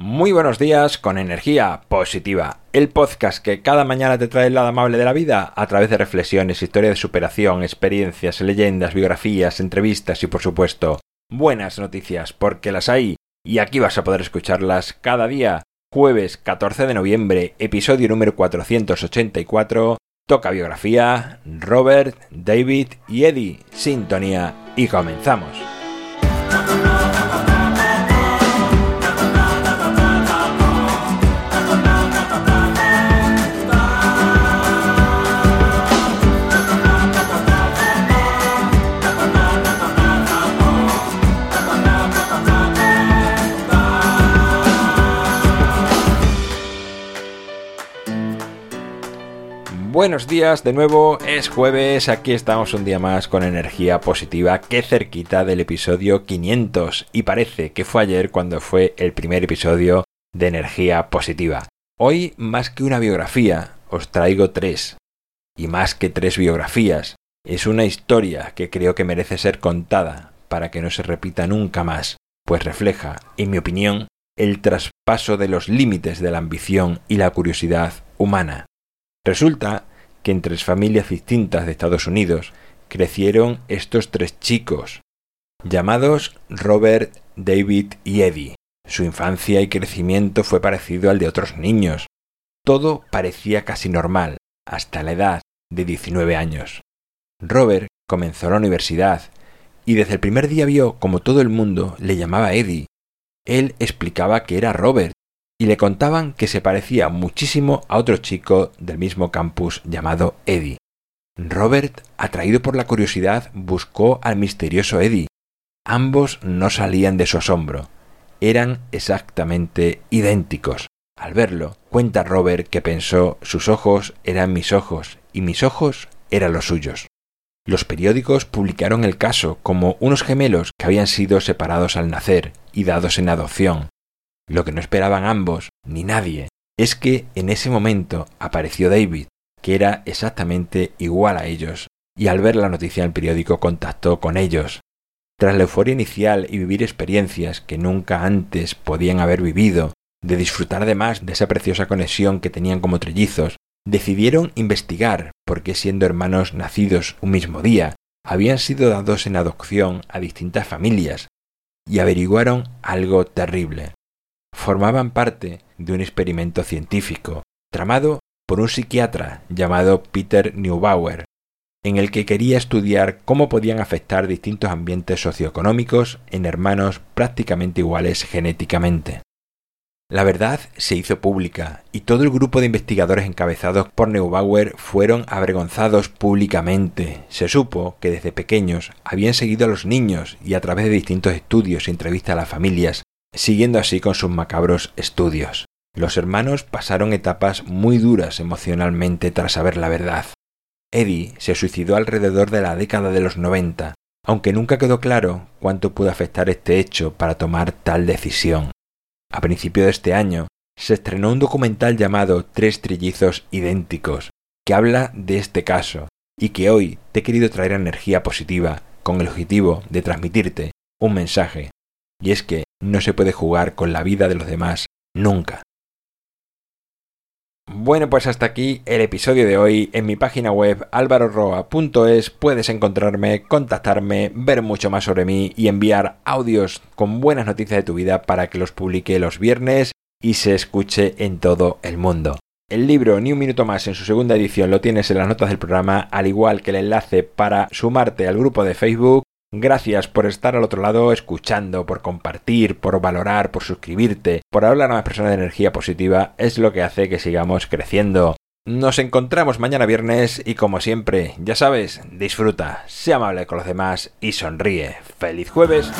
Muy buenos días con energía positiva, el podcast que cada mañana te trae el lado amable de la vida a través de reflexiones, historia de superación, experiencias, leyendas, biografías, entrevistas y por supuesto buenas noticias porque las hay y aquí vas a poder escucharlas cada día. Jueves 14 de noviembre, episodio número 484, toca biografía, Robert, David y Eddie, sintonía y comenzamos. Buenos días de nuevo, es jueves, aquí estamos un día más con energía positiva, que cerquita del episodio 500 y parece que fue ayer cuando fue el primer episodio de energía positiva. Hoy más que una biografía, os traigo tres. Y más que tres biografías, es una historia que creo que merece ser contada para que no se repita nunca más, pues refleja, en mi opinión, el traspaso de los límites de la ambición y la curiosidad humana. Resulta que en tres familias distintas de Estados Unidos crecieron estos tres chicos, llamados Robert, David y Eddie. Su infancia y crecimiento fue parecido al de otros niños. Todo parecía casi normal, hasta la edad de 19 años. Robert comenzó la universidad y desde el primer día vio como todo el mundo le llamaba Eddie. Él explicaba que era Robert y le contaban que se parecía muchísimo a otro chico del mismo campus llamado Eddie. Robert, atraído por la curiosidad, buscó al misterioso Eddie. Ambos no salían de su asombro. Eran exactamente idénticos. Al verlo, cuenta Robert que pensó sus ojos eran mis ojos y mis ojos eran los suyos. Los periódicos publicaron el caso como unos gemelos que habían sido separados al nacer y dados en adopción, lo que no esperaban ambos, ni nadie, es que en ese momento apareció David, que era exactamente igual a ellos, y al ver la noticia en el periódico contactó con ellos. Tras la euforia inicial y vivir experiencias que nunca antes podían haber vivido, de disfrutar además de esa preciosa conexión que tenían como trellizos, decidieron investigar por qué siendo hermanos nacidos un mismo día, habían sido dados en adopción a distintas familias, y averiguaron algo terrible formaban parte de un experimento científico, tramado por un psiquiatra llamado Peter Neubauer, en el que quería estudiar cómo podían afectar distintos ambientes socioeconómicos en hermanos prácticamente iguales genéticamente. La verdad se hizo pública y todo el grupo de investigadores encabezados por Neubauer fueron avergonzados públicamente. Se supo que desde pequeños habían seguido a los niños y a través de distintos estudios y entrevistas a las familias siguiendo así con sus macabros estudios. Los hermanos pasaron etapas muy duras emocionalmente tras saber la verdad. Eddie se suicidó alrededor de la década de los 90, aunque nunca quedó claro cuánto pudo afectar este hecho para tomar tal decisión. A principio de este año se estrenó un documental llamado Tres trillizos idénticos, que habla de este caso y que hoy te he querido traer energía positiva con el objetivo de transmitirte un mensaje, y es que no se puede jugar con la vida de los demás nunca. Bueno, pues hasta aquí el episodio de hoy. En mi página web alvaroroa.es puedes encontrarme, contactarme, ver mucho más sobre mí y enviar audios con buenas noticias de tu vida para que los publique los viernes y se escuche en todo el mundo. El libro Ni un minuto más en su segunda edición lo tienes en las notas del programa, al igual que el enlace para sumarte al grupo de Facebook Gracias por estar al otro lado escuchando, por compartir, por valorar, por suscribirte, por hablar a más personas de energía positiva, es lo que hace que sigamos creciendo. Nos encontramos mañana viernes y como siempre, ya sabes, disfruta, sea amable con los demás y sonríe. ¡Feliz jueves!